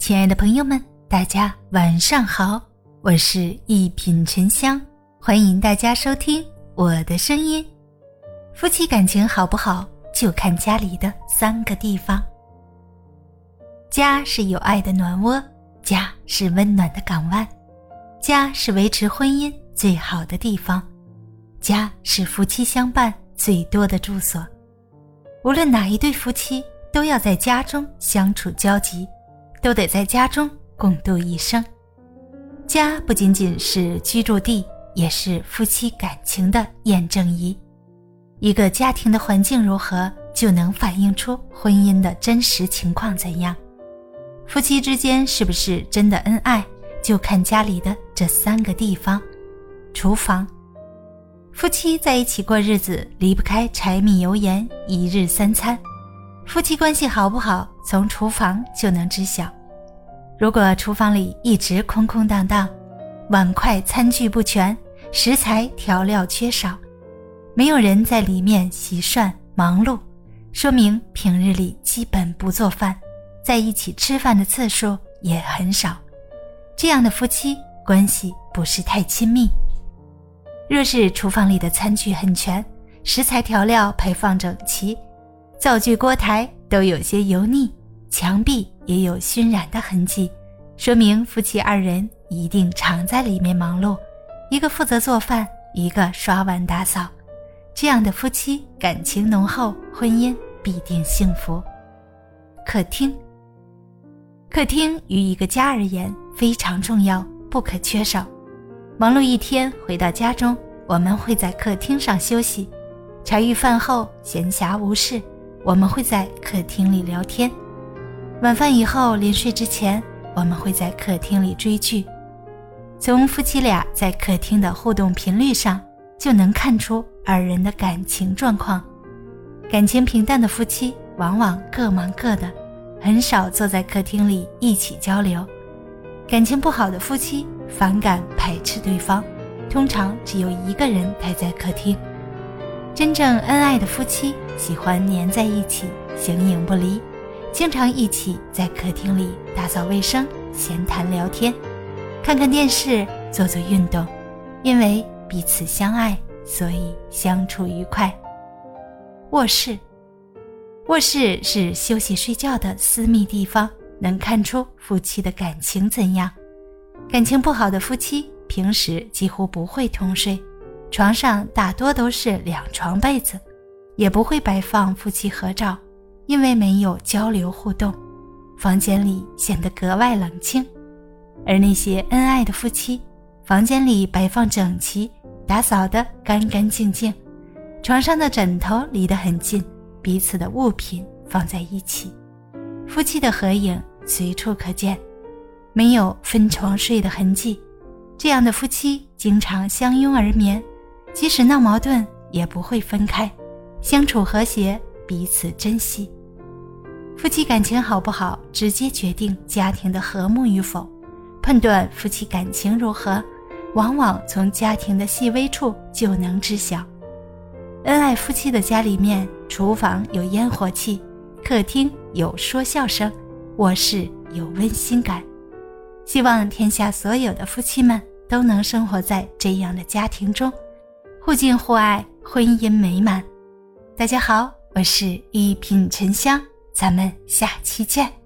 亲爱的朋友们，大家晚上好，我是一品沉香，欢迎大家收听我的声音。夫妻感情好不好，就看家里的三个地方。家是有爱的暖窝，家是温暖的港湾，家是维持婚姻最好的地方，家是夫妻相伴最多的住所。无论哪一对夫妻，都要在家中相处交集，都得在家中共度一生。家不仅仅是居住地，也是夫妻感情的验证仪。一个家庭的环境如何，就能反映出婚姻的真实情况怎样。夫妻之间是不是真的恩爱，就看家里的这三个地方：厨房。夫妻在一起过日子，离不开柴米油盐，一日三餐。夫妻关系好不好，从厨房就能知晓。如果厨房里一直空空荡荡，碗筷餐具不全，食材调料缺少，没有人在里面洗涮忙碌，说明平日里基本不做饭，在一起吃饭的次数也很少。这样的夫妻关系不是太亲密。若是厨房里的餐具很全，食材调料排放整齐，灶具锅台都有些油腻，墙壁也有熏染的痕迹，说明夫妻二人一定常在里面忙碌，一个负责做饭，一个刷碗打扫，这样的夫妻感情浓厚，婚姻必定幸福。客厅，客厅于一个家而言非常重要，不可缺少。忙碌一天回到家中，我们会在客厅上休息；茶余饭后闲暇无事，我们会在客厅里聊天；晚饭以后临睡之前，我们会在客厅里追剧。从夫妻俩在客厅的互动频率上，就能看出二人的感情状况。感情平淡的夫妻往往各忙各的，很少坐在客厅里一起交流；感情不好的夫妻。反感排斥对方，通常只有一个人待在客厅。真正恩爱的夫妻喜欢黏在一起，形影不离，经常一起在客厅里打扫卫生、闲谈聊天，看看电视、做做运动。因为彼此相爱，所以相处愉快。卧室，卧室是休息睡觉的私密地方，能看出夫妻的感情怎样。感情不好的夫妻，平时几乎不会同睡，床上大多都是两床被子，也不会摆放夫妻合照，因为没有交流互动，房间里显得格外冷清。而那些恩爱的夫妻，房间里摆放整齐，打扫得干干净净，床上的枕头离得很近，彼此的物品放在一起，夫妻的合影随处可见。没有分床睡的痕迹，这样的夫妻经常相拥而眠，即使闹矛盾也不会分开，相处和谐，彼此珍惜。夫妻感情好不好，直接决定家庭的和睦与否。判断夫妻感情如何，往往从家庭的细微处就能知晓。恩爱夫妻的家里面，厨房有烟火气，客厅有说笑声，卧室有温馨感。希望天下所有的夫妻们都能生活在这样的家庭中，互敬互爱，婚姻美满。大家好，我是一品沉香，咱们下期见。